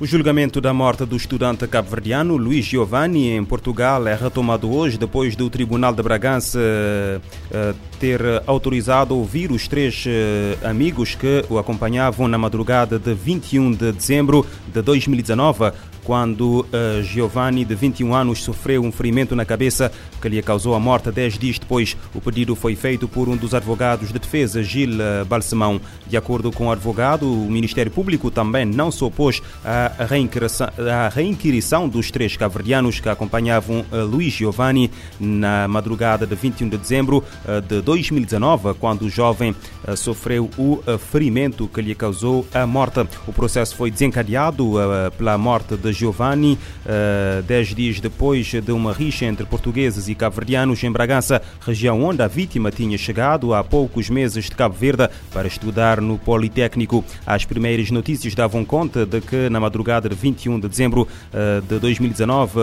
O julgamento da morte do estudante cabo-verdiano Luís Giovanni em Portugal é retomado hoje depois do Tribunal de Bragança uh, ter autorizado ouvir os três uh, amigos que o acompanhavam na madrugada de 21 de dezembro de 2019 quando uh, Giovanni, de 21 anos, sofreu um ferimento na cabeça que lhe causou a morte. Dez dias depois, o pedido foi feito por um dos advogados de defesa, Gil Balsemão. De acordo com o advogado, o Ministério Público também não se opôs à reinquirição, à reinquirição dos três caverdianos que acompanhavam uh, Luís Giovanni na madrugada de 21 de dezembro uh, de 2019, quando o jovem sofreu o ferimento que lhe causou a morte. O processo foi desencadeado pela morte de Giovanni, uh, dez dias depois de uma rixa entre portugueses e cabo-verdianos em Bragança, região onde a vítima tinha chegado há poucos meses de Cabo Verde para estudar no Politécnico. As primeiras notícias davam conta de que na madrugada de 21 de dezembro uh, de 2019,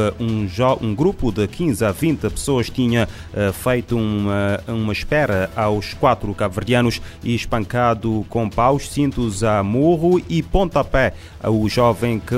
um, grupo de 15 a 20 pessoas tinha uh, feito uma, uma espera aos quatro cabo-verdianos e espancado com paus, cintos a morro e pontapé o jovem que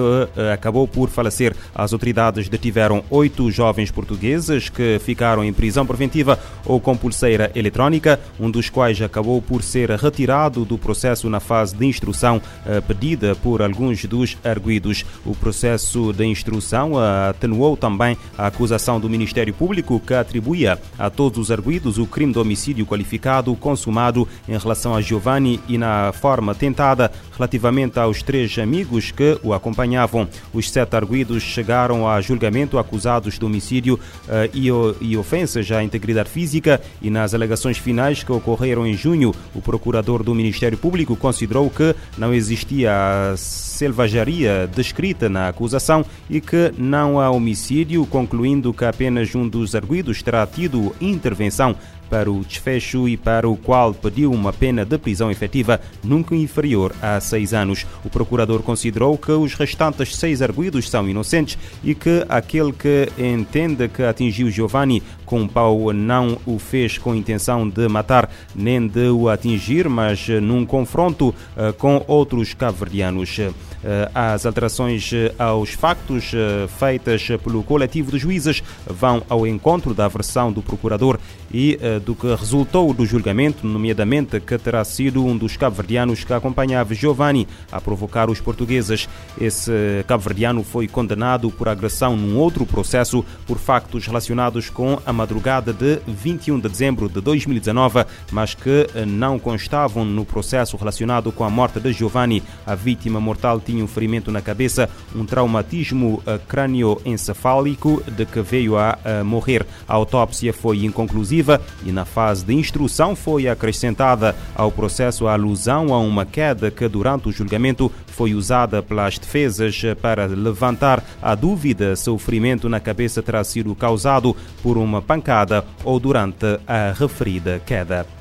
acabou acabou por falecer. As autoridades detiveram oito jovens portugueses que ficaram em prisão preventiva ou com pulseira eletrónica, um dos quais acabou por ser retirado do processo na fase de instrução eh, pedida por alguns dos arguídos. O processo de instrução eh, atenuou também a acusação do Ministério Público que atribuía a todos os arguídos o crime de homicídio qualificado consumado em relação a Giovanni e na forma tentada relativamente aos três amigos que o acompanhavam. Os sete arguídos chegaram a julgamento acusados de homicídio uh, e, e ofensas à integridade física. E nas alegações finais que ocorreram em junho, o procurador do Ministério Público considerou que não existia a selvageria descrita na acusação e que não há homicídio, concluindo que apenas um dos arguídos terá tido intervenção para o desfecho e para o qual pediu uma pena de prisão efetiva nunca inferior a seis anos. O procurador considerou que os restantes seis arguídos são inocentes e que aquele que entende que atingiu Giovanni com pau não o fez com intenção de matar nem de o atingir, mas num confronto uh, com outros caverdianos. Uh, as alterações aos factos uh, feitas pelo coletivo de juízes vão ao encontro da versão do procurador e do que resultou do julgamento, nomeadamente que terá sido um dos cabo-verdianos que acompanhava Giovanni a provocar os portugueses. Esse cabo-verdiano foi condenado por agressão num outro processo por factos relacionados com a madrugada de 21 de dezembro de 2019, mas que não constavam no processo relacionado com a morte de Giovanni. A vítima mortal tinha um ferimento na cabeça, um traumatismo eh, crânioencefálico de que veio a eh, morrer. A autópsia foi inconclusiva e na fase de instrução foi acrescentada ao processo a alusão a uma queda que durante o julgamento foi usada pelas defesas para levantar a dúvida se o ferimento na cabeça terá sido causado por uma pancada ou durante a referida queda.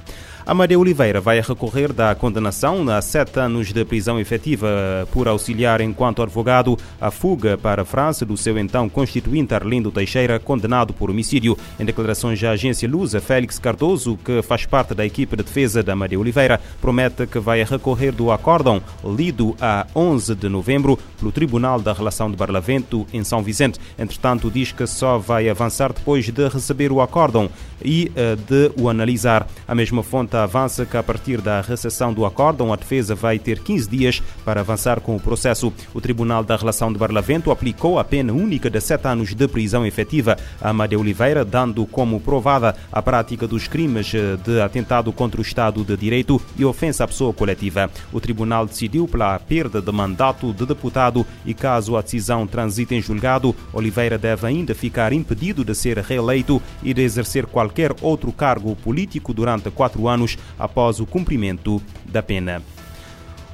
Amadeu Oliveira vai recorrer da condenação a sete anos de prisão efetiva por auxiliar enquanto advogado a fuga para a França do seu então constituinte Arlindo Teixeira, condenado por homicídio. Em declarações à agência Lusa, Félix Cardoso, que faz parte da equipe de defesa de Amadeu Oliveira, promete que vai recorrer do acórdão lido a 11 de novembro pelo Tribunal da Relação de Barlavento em São Vicente. Entretanto, diz que só vai avançar depois de receber o acórdão e uh, de o analisar. A mesma fonte avança que a partir da recessão do acórdão, a defesa vai ter 15 dias para avançar com o processo. O Tribunal da Relação de Barlavento aplicou a pena única de 7 anos de prisão efetiva a Amadeu Oliveira, dando como provada a prática dos crimes eh, de atentado contra o Estado de Direito e ofensa à pessoa coletiva. O Tribunal decidiu pela perda de mandato de deputado e caso a decisão transite em julgado, Oliveira deve ainda ficar impedido de ser reeleito e de exercer qualquer outro cargo político durante quatro anos após o cumprimento da pena.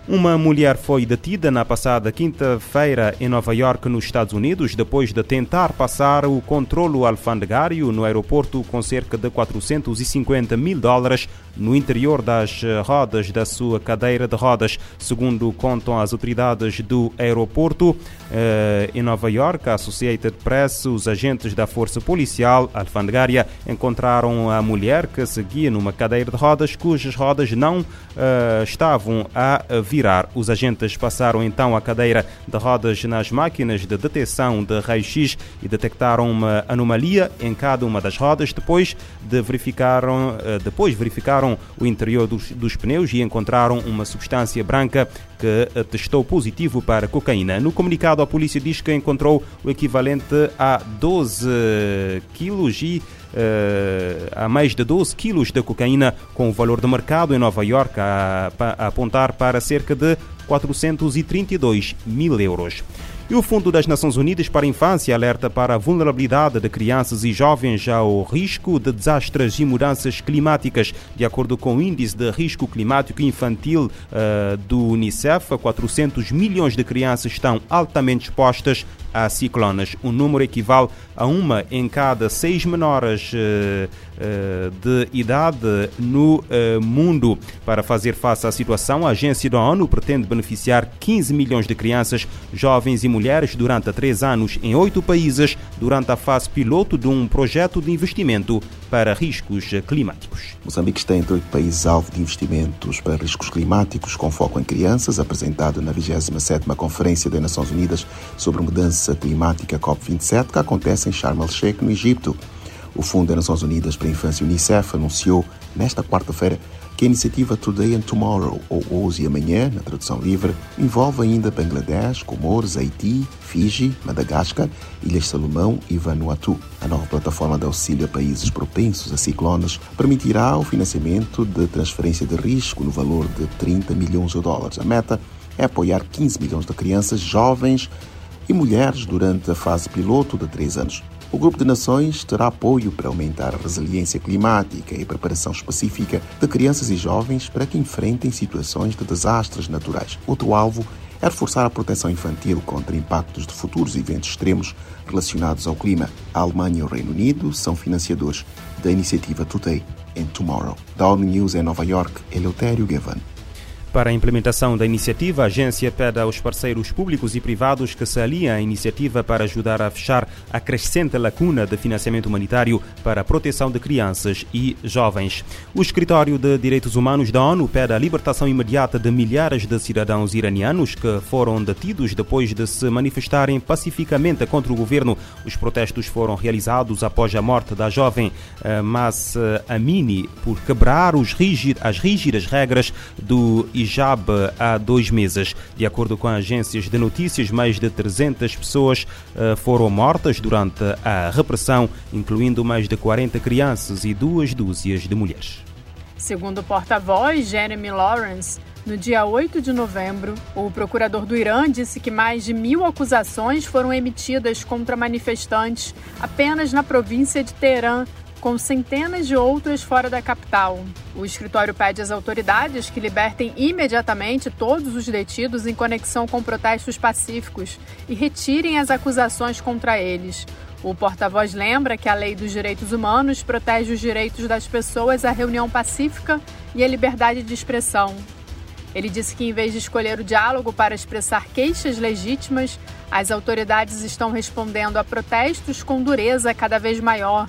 Uma mulher foi detida na passada quinta-feira em Nova York, nos Estados Unidos, depois de tentar passar o controlo alfandegário no aeroporto com cerca de 450 mil dólares no interior das rodas da sua cadeira de rodas. Segundo contam as autoridades do aeroporto eh, em Nova York, a Associated Press, os agentes da Força Policial Alfandegária encontraram a mulher que seguia numa cadeira de rodas cujas rodas não eh, estavam a virar. Os agentes passaram então a cadeira de rodas nas máquinas de detecção de raio-x e detectaram uma anomalia em cada uma das rodas. Depois de verificaram, eh, depois verificaram o interior dos, dos pneus e encontraram uma substância branca que eh, testou positivo para cocaína. No comunicado, a polícia diz que encontrou o equivalente a 12 quilos e a mais de 12 quilos de cocaína com o valor de mercado em Nova York a, a apontar para cerca de 432 mil euros. E o Fundo das Nações Unidas para a Infância alerta para a vulnerabilidade de crianças e jovens ao risco de desastres e mudanças climáticas. De acordo com o Índice de Risco Climático Infantil uh, do Unicef, 400 milhões de crianças estão altamente expostas a ciclones. O número equivale a uma em cada seis menores uh, uh, de idade no uh, mundo. Para fazer face à situação, a agência da ONU pretende beneficiar 15 milhões de crianças, jovens e mulheres durante três anos em oito países, durante a fase piloto de um projeto de investimento para riscos climáticos. Moçambique está entre oito países alvo de investimentos para riscos climáticos com foco em crianças, apresentado na 27ª Conferência das Nações Unidas sobre Mudança Climática COP27, que acontece em Sharm el-Sheikh, no Egito. O Fundo das Nações Unidas para a Infância UNICEF anunciou nesta quarta-feira que a iniciativa Today and Tomorrow, ou Hoje e Amanhã, na tradução livre, envolve ainda Bangladesh, Comores, Haiti, Fiji, Madagascar, Ilhas Salomão e Vanuatu. A nova plataforma de auxílio a países propensos a ciclones permitirá o financiamento de transferência de risco no valor de 30 milhões de dólares. A meta é apoiar 15 milhões de crianças jovens e mulheres durante a fase piloto de três anos. O Grupo de Nações terá apoio para aumentar a resiliência climática e preparação específica de crianças e jovens para que enfrentem situações de desastres naturais. Outro alvo é reforçar a proteção infantil contra impactos de futuros eventos extremos relacionados ao clima. A Alemanha e o Reino Unido são financiadores da iniciativa Today and Tomorrow. Da ONU News em Nova York, Eleutério Gavan. Para a implementação da iniciativa, a agência pede aos parceiros públicos e privados que se aliem à iniciativa para ajudar a fechar a crescente lacuna de financiamento humanitário para a proteção de crianças e jovens. O Escritório de Direitos Humanos da ONU pede a libertação imediata de milhares de cidadãos iranianos que foram detidos depois de se manifestarem pacificamente contra o governo. Os protestos foram realizados após a morte da jovem eh, Mas Amini por quebrar rígid, as rígidas regras do hijab há dois meses. De acordo com agências de notícias, mais de 300 pessoas uh, foram mortas durante a repressão, incluindo mais de 40 crianças e duas dúzias de mulheres. Segundo o porta-voz Jeremy Lawrence, no dia 8 de novembro, o procurador do Irã disse que mais de mil acusações foram emitidas contra manifestantes apenas na província de Teherã com centenas de outras fora da capital. O escritório pede às autoridades que libertem imediatamente todos os detidos em conexão com protestos pacíficos e retirem as acusações contra eles. O porta-voz lembra que a Lei dos Direitos Humanos protege os direitos das pessoas à reunião pacífica e à liberdade de expressão. Ele disse que, em vez de escolher o diálogo para expressar queixas legítimas, as autoridades estão respondendo a protestos com dureza cada vez maior.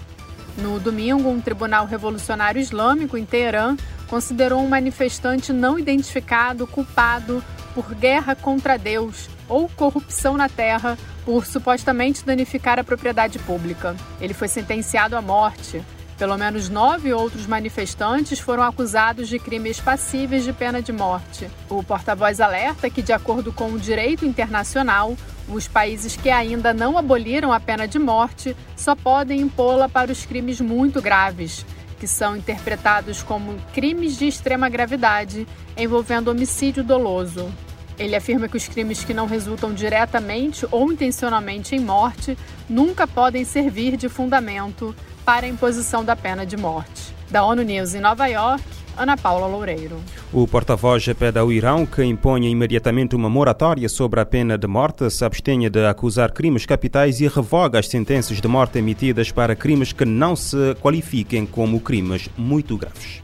No domingo, um tribunal revolucionário islâmico em Teherã considerou um manifestante não identificado culpado por guerra contra Deus ou corrupção na terra por supostamente danificar a propriedade pública. Ele foi sentenciado à morte. Pelo menos nove outros manifestantes foram acusados de crimes passíveis de pena de morte. O porta-voz alerta que, de acordo com o direito internacional, os países que ainda não aboliram a pena de morte só podem impô-la para os crimes muito graves, que são interpretados como crimes de extrema gravidade envolvendo homicídio doloso. Ele afirma que os crimes que não resultam diretamente ou intencionalmente em morte nunca podem servir de fundamento para a imposição da pena de morte. Da ONU News em Nova York, Ana Paula Loureiro. O porta-voz pede ao Irão que imponha imediatamente uma moratória sobre a pena de morte, se abstenha de acusar crimes capitais e revoga as sentenças de morte emitidas para crimes que não se qualifiquem como crimes muito graves.